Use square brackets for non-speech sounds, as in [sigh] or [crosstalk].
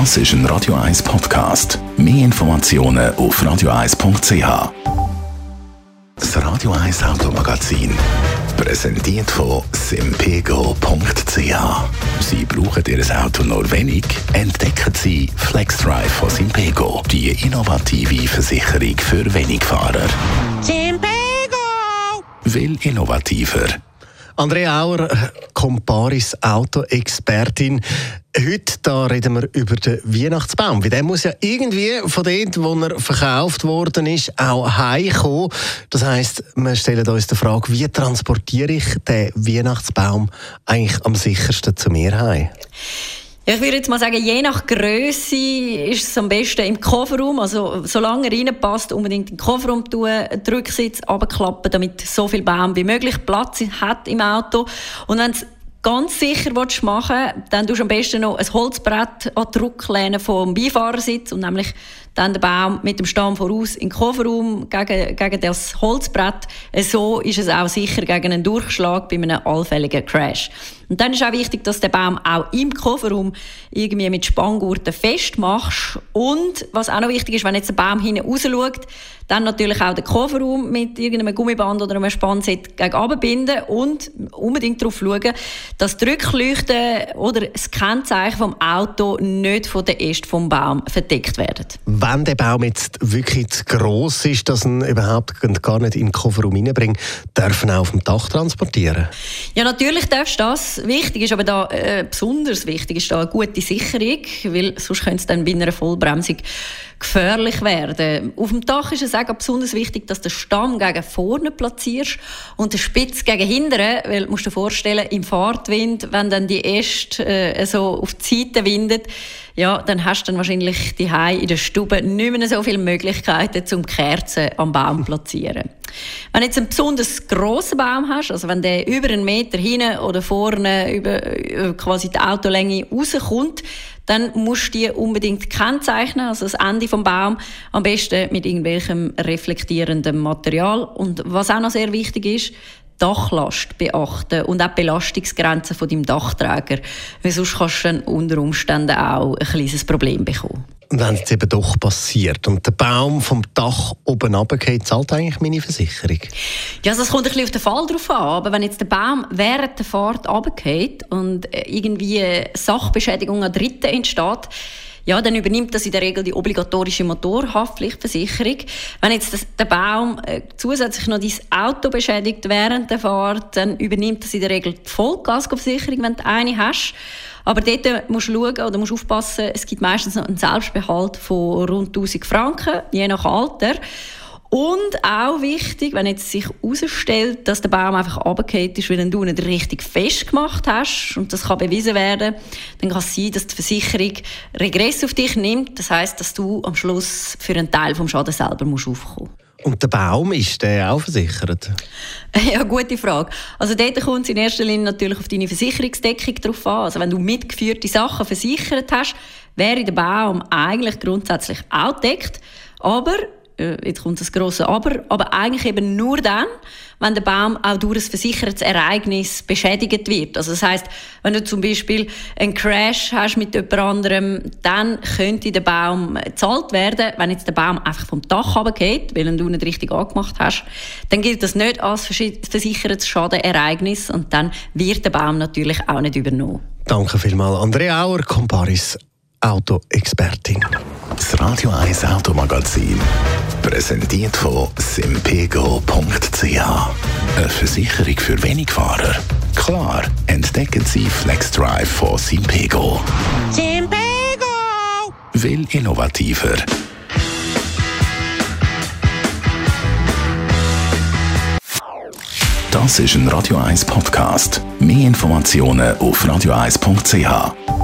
Das ist ein Radio 1 Podcast. Mehr Informationen auf radio1.ch. Das Radio 1 Automagazin. Präsentiert von simpego.ch. Sie brauchen Ihr Auto nur wenig? Entdecken Sie FlexDrive von Simpego, die innovative Versicherung für Wenigfahrer. Simpego! Will innovativer. Andrea Auer, Comparis Auto-Expertin. Heute da reden wir über den Weihnachtsbaum. Weil der muss ja irgendwie von dort, wo er verkauft worden ist, auch heimkommen. Das heisst, wir stellen uns die Frage, wie transportiere ich den Weihnachtsbaum eigentlich am sichersten zu mir heim? Ich würde jetzt mal sagen, je nach Größe ist es am besten im Kofferraum. Also, solange er reinpasst, unbedingt in den Kofferraum tun, den Rücksitz damit so viel Baum wie möglich Platz hat im Auto. Und wenn ganz sicher machen willst, dann tust du am besten noch ein Holzbrett an die Rücklehne vom Beifahrersitz und nämlich dann den Baum mit dem Stamm voraus in den Kofferraum gegen, gegen das Holzbrett. So ist es auch sicher gegen einen Durchschlag bei einem allfälligen Crash. Und dann ist auch wichtig, dass den Baum auch im Kofferraum irgendwie mit Spanngurten festmachst. Und was auch noch wichtig ist, wenn jetzt der Baum hinten raus schaut, dann natürlich auch den Kofferraum mit irgendeinem Gummiband oder einem Spannset gegen binden und unbedingt darauf schauen, dass die Rückleuchten oder das Kennzeichen vom Auto nicht von der Äste vom Baum verdeckt werden wenn der Baum jetzt wirklich zu gross ist, dass ihn überhaupt gar nicht in den Kofferraum reinbringt, dürfen auch auf dem Dach transportieren? Ja, natürlich darfst du das. Wichtig ist aber da, äh, besonders wichtig ist da eine gute Sicherung, weil sonst könnte es dann bei einer Vollbremsung gefährlich werden. Auf dem Dach ist es auch besonders wichtig, dass du den Stamm gegen vorne platzierst und den Spitz gegen hinten, weil du musst dir vorstellen, im Fahrtwind, wenn dann die Äste äh, so auf die Seite windet, ja, dann hast du dann wahrscheinlich die in der Stube nicht mehr so viele Möglichkeiten zum Kerzen am Baum platzieren. Wenn du jetzt einen besonders grossen Baum hast, also wenn der über einen Meter hinten oder vorne über, über quasi die Autolänge rauskommt, dann musst du die unbedingt kennzeichnen, also das Ende vom Baum, am besten mit irgendwelchem reflektierendem Material. Und was auch noch sehr wichtig ist, Dachlast beachten und auch die Belastungsgrenzen von deinem Dachträger. Weil sonst kannst du dann unter Umständen auch ein kleines Problem bekommen. Und wenn es eben doch passiert und der Baum vom Dach oben runtergeht, zahlt eigentlich meine Versicherung? Ja, also das kommt ein bisschen auf den Fall drauf an. Aber wenn jetzt der Baum während der Fahrt runtergeht und irgendwie Sachbeschädigung an Dritten entsteht, ja, dann übernimmt das in der Regel die obligatorische Motorhaftpflichtversicherung. Wenn jetzt das, der Baum äh, zusätzlich noch dein Auto beschädigt während der Fahrt, dann übernimmt das in der Regel die Vollkaskoversicherung, wenn du eine hast. Aber dort musst du schauen oder musst aufpassen, es gibt meistens noch einen Selbstbehalt von rund 1000 Franken, je nach Alter. Und auch wichtig, wenn jetzt sich herausstellt, dass der Baum einfach runtergefallen ist, weil du nicht richtig festgemacht hast, und das kann bewiesen werden, dann kann es sein, dass die Versicherung Regress auf dich nimmt. Das heißt, dass du am Schluss für einen Teil vom Schaden selber musst aufkommen und der Baum, ist der auch versichert? [laughs] Ja, gute Frage. Also dort kommt es in erster Linie natürlich auf deine Versicherungsdeckung drauf an. Also wenn du mitgeführte Sachen versichert hast, wäre der Baum eigentlich grundsätzlich auch deckt. Aber jetzt kommt das große Aber, aber eigentlich eben nur dann, wenn der Baum auch durch ein versichertes Ereignis beschädigt wird. Also das heißt, wenn du zum Beispiel einen Crash hast mit jemand anderem, dann könnte der Baum gezahlt werden. Wenn jetzt der Baum einfach vom Dach runtergeht, weil du nicht richtig angemacht hast, dann gilt das nicht als versichertes Schadenereignis und dann wird der Baum natürlich auch nicht übernommen. Danke vielmals, Andrea Auer, Comparis Autoexpertin. Das Radio 1 Automagazin Präsentiert von simpego.ch. Eine Versicherung für Wenigfahrer. Klar, entdecken Sie FlexDrive von Simpego. Simpego! Will innovativer. Das ist ein Radio 1 Podcast. Mehr Informationen auf radio1.ch.